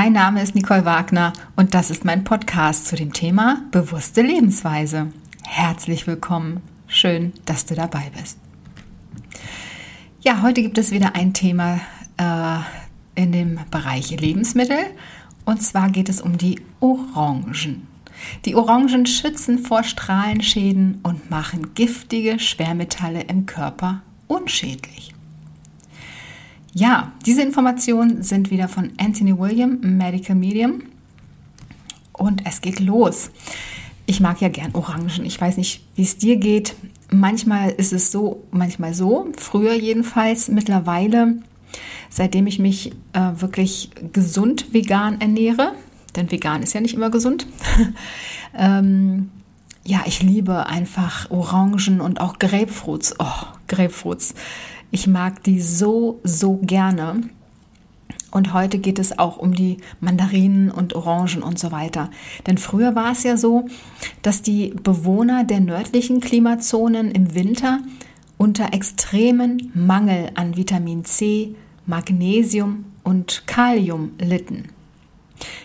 Mein Name ist Nicole Wagner und das ist mein Podcast zu dem Thema bewusste Lebensweise. Herzlich willkommen. Schön, dass du dabei bist. Ja, heute gibt es wieder ein Thema äh, in dem Bereich Lebensmittel und zwar geht es um die Orangen. Die Orangen schützen vor Strahlenschäden und machen giftige Schwermetalle im Körper unschädlich. Ja, diese Informationen sind wieder von Anthony William, Medical Medium. Und es geht los. Ich mag ja gern Orangen. Ich weiß nicht, wie es dir geht. Manchmal ist es so, manchmal so. Früher jedenfalls. Mittlerweile, seitdem ich mich äh, wirklich gesund vegan ernähre, denn vegan ist ja nicht immer gesund. ähm, ja, ich liebe einfach Orangen und auch Grapefruits. Oh, Grapefruits. Ich mag die so, so gerne. Und heute geht es auch um die Mandarinen und Orangen und so weiter. Denn früher war es ja so, dass die Bewohner der nördlichen Klimazonen im Winter unter extremen Mangel an Vitamin C, Magnesium und Kalium litten.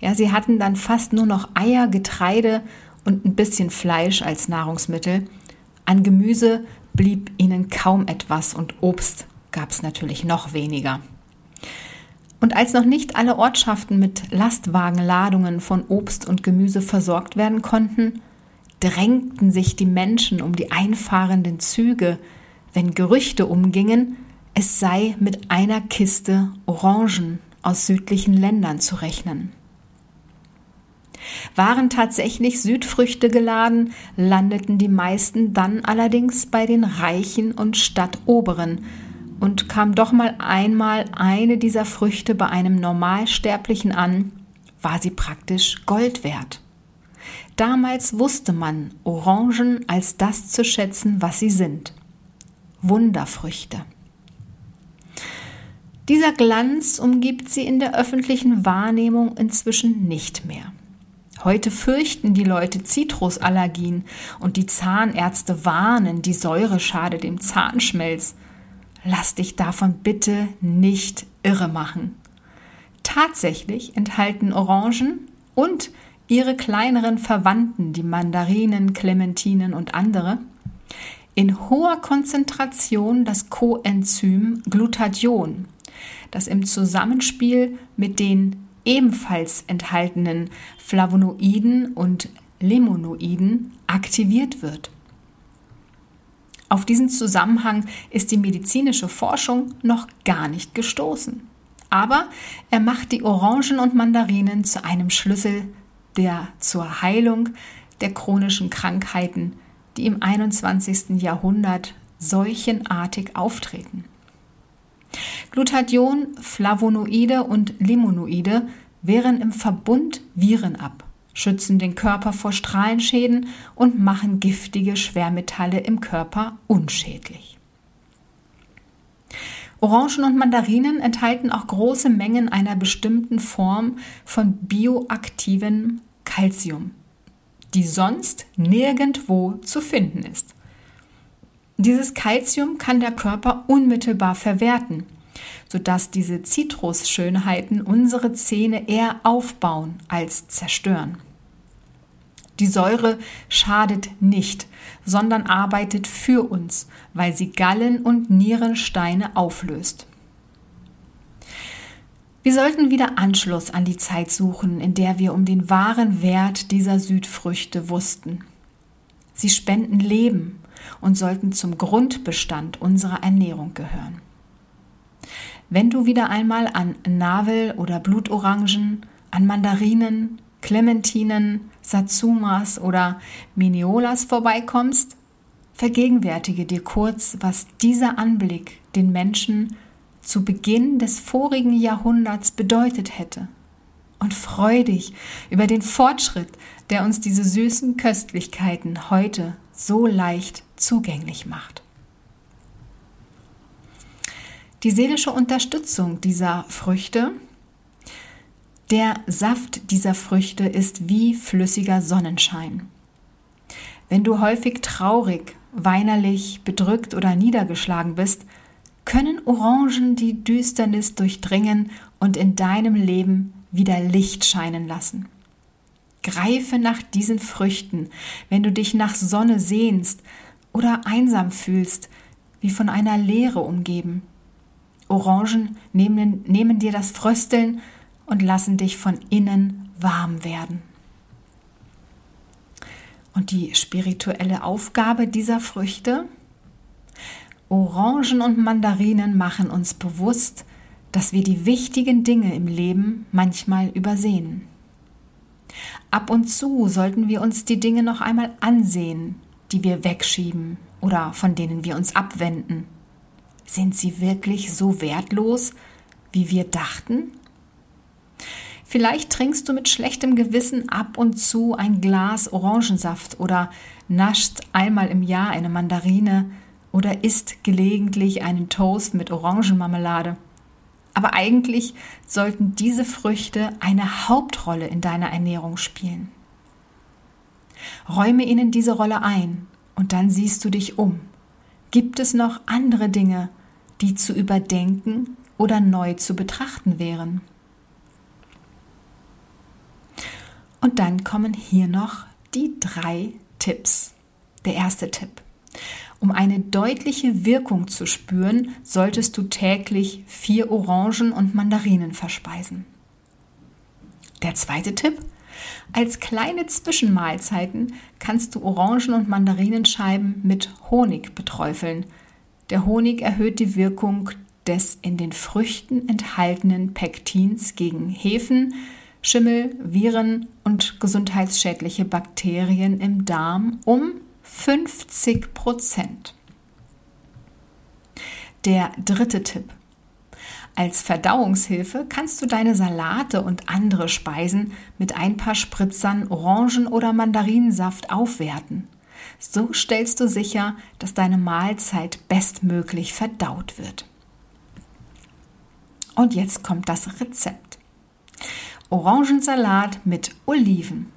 Ja, sie hatten dann fast nur noch Eier, Getreide und ein bisschen Fleisch als Nahrungsmittel. An Gemüse blieb ihnen kaum etwas und Obst gab es natürlich noch weniger. Und als noch nicht alle Ortschaften mit Lastwagenladungen von Obst und Gemüse versorgt werden konnten, drängten sich die Menschen um die einfahrenden Züge, wenn Gerüchte umgingen, es sei mit einer Kiste Orangen aus südlichen Ländern zu rechnen. Waren tatsächlich Südfrüchte geladen, landeten die meisten dann allerdings bei den Reichen und Stadtoberen, und kam doch mal einmal eine dieser Früchte bei einem Normalsterblichen an, war sie praktisch Gold wert. Damals wusste man Orangen als das zu schätzen, was sie sind. Wunderfrüchte. Dieser Glanz umgibt sie in der öffentlichen Wahrnehmung inzwischen nicht mehr. Heute fürchten die Leute Zitrusallergien und die Zahnärzte warnen, die Säure schadet dem Zahnschmelz. Lass dich davon bitte nicht irre machen. Tatsächlich enthalten Orangen und ihre kleineren Verwandten, die Mandarinen, Clementinen und andere, in hoher Konzentration das Coenzym Glutathion, das im Zusammenspiel mit den ebenfalls enthaltenen Flavonoiden und Limonoiden aktiviert wird. Auf diesen Zusammenhang ist die medizinische Forschung noch gar nicht gestoßen. Aber er macht die Orangen und Mandarinen zu einem Schlüssel der zur Heilung der chronischen Krankheiten, die im 21. Jahrhundert seuchenartig auftreten. Glutathion, Flavonoide und Limonoide wehren im Verbund Viren ab, schützen den Körper vor Strahlenschäden und machen giftige Schwermetalle im Körper unschädlich. Orangen und Mandarinen enthalten auch große Mengen einer bestimmten Form von bioaktivem Calcium, die sonst nirgendwo zu finden ist. Dieses Calcium kann der Körper unmittelbar verwerten, sodass diese Zitrusschönheiten unsere Zähne eher aufbauen als zerstören. Die Säure schadet nicht, sondern arbeitet für uns, weil sie Gallen- und Nierensteine auflöst. Wir sollten wieder Anschluss an die Zeit suchen, in der wir um den wahren Wert dieser Südfrüchte wussten. Sie spenden Leben und sollten zum Grundbestand unserer Ernährung gehören. Wenn du wieder einmal an Navel- oder Blutorangen, an Mandarinen, Clementinen, Satsumas oder Miniolas vorbeikommst, vergegenwärtige dir kurz, was dieser Anblick den Menschen zu Beginn des vorigen Jahrhunderts bedeutet hätte. Und freu dich über den Fortschritt, der uns diese süßen Köstlichkeiten heute so leicht zugänglich macht. Die seelische Unterstützung dieser Früchte, der Saft dieser Früchte ist wie flüssiger Sonnenschein. Wenn du häufig traurig, weinerlich, bedrückt oder niedergeschlagen bist, können Orangen die Düsternis durchdringen und in deinem Leben wieder Licht scheinen lassen. Greife nach diesen Früchten, wenn du dich nach Sonne sehnst oder einsam fühlst, wie von einer Leere umgeben. Orangen nehmen, nehmen dir das Frösteln und lassen dich von innen warm werden. Und die spirituelle Aufgabe dieser Früchte? Orangen und Mandarinen machen uns bewusst, dass wir die wichtigen Dinge im Leben manchmal übersehen. Ab und zu sollten wir uns die Dinge noch einmal ansehen, die wir wegschieben oder von denen wir uns abwenden. Sind sie wirklich so wertlos, wie wir dachten? Vielleicht trinkst du mit schlechtem Gewissen ab und zu ein Glas Orangensaft oder nascht einmal im Jahr eine Mandarine oder isst gelegentlich einen Toast mit Orangenmarmelade. Aber eigentlich sollten diese Früchte eine Hauptrolle in deiner Ernährung spielen. Räume ihnen diese Rolle ein und dann siehst du dich um. Gibt es noch andere Dinge, die zu überdenken oder neu zu betrachten wären? Und dann kommen hier noch die drei Tipps. Der erste Tipp. Um eine deutliche Wirkung zu spüren, solltest du täglich vier Orangen und Mandarinen verspeisen. Der zweite Tipp. Als kleine Zwischenmahlzeiten kannst du Orangen- und Mandarinenscheiben mit Honig beträufeln. Der Honig erhöht die Wirkung des in den Früchten enthaltenen Pektins gegen Hefen, Schimmel, Viren und gesundheitsschädliche Bakterien im Darm um 50 Prozent. Der dritte Tipp. Als Verdauungshilfe kannst du deine Salate und andere Speisen mit ein paar Spritzern Orangen- oder Mandarinsaft aufwerten. So stellst du sicher, dass deine Mahlzeit bestmöglich verdaut wird. Und jetzt kommt das Rezept. Orangensalat mit Oliven.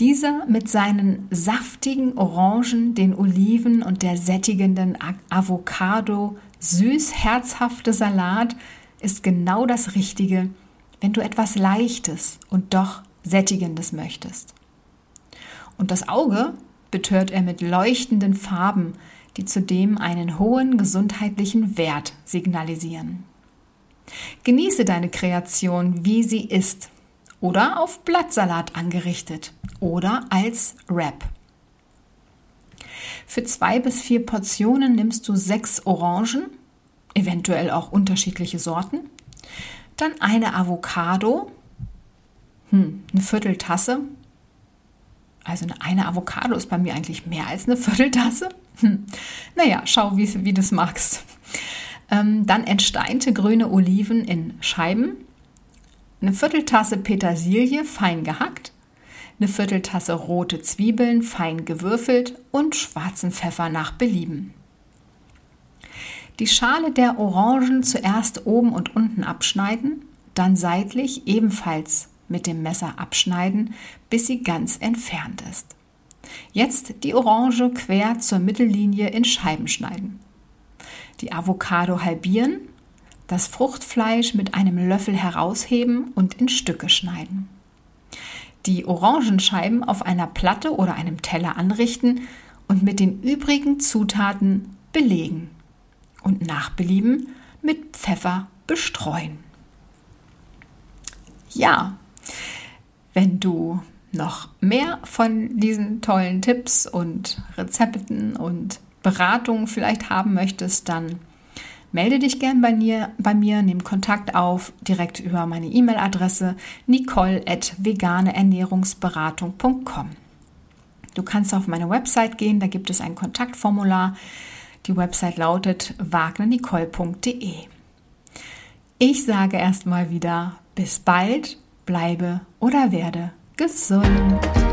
Dieser mit seinen saftigen Orangen, den Oliven und der sättigenden Avocado süß herzhafte Salat ist genau das Richtige, wenn du etwas Leichtes und doch Sättigendes möchtest. Und das Auge betört er mit leuchtenden Farben, die zudem einen hohen gesundheitlichen Wert signalisieren. Genieße deine Kreation, wie sie ist, oder auf Blattsalat angerichtet oder als Wrap. Für zwei bis vier Portionen nimmst du sechs Orangen, eventuell auch unterschiedliche Sorten, dann eine Avocado, hm, eine Vierteltasse. Also eine Avocado ist bei mir eigentlich mehr als eine Vierteltasse. Hm. Naja, schau, wie, wie du es magst. Ähm, dann entsteinte grüne Oliven in Scheiben, eine Vierteltasse Petersilie fein gehackt, eine Vierteltasse rote Zwiebeln fein gewürfelt und schwarzen Pfeffer nach Belieben. Die Schale der Orangen zuerst oben und unten abschneiden, dann seitlich ebenfalls mit dem Messer abschneiden, bis sie ganz entfernt ist. Jetzt die Orange quer zur Mittellinie in Scheiben schneiden die Avocado halbieren, das Fruchtfleisch mit einem Löffel herausheben und in Stücke schneiden. Die Orangenscheiben auf einer Platte oder einem Teller anrichten und mit den übrigen Zutaten belegen und nach Belieben mit Pfeffer bestreuen. Ja, wenn du noch mehr von diesen tollen Tipps und Rezepten und Beratung vielleicht haben möchtest, dann melde dich gern bei mir, bei mir, nimm Kontakt auf direkt über meine E-Mail-Adresse nicole@veganeernährungsberatung.com. Du kannst auf meine Website gehen, da gibt es ein Kontaktformular. Die Website lautet wagnernicole.de. Ich sage erstmal wieder bis bald, bleibe oder werde gesund.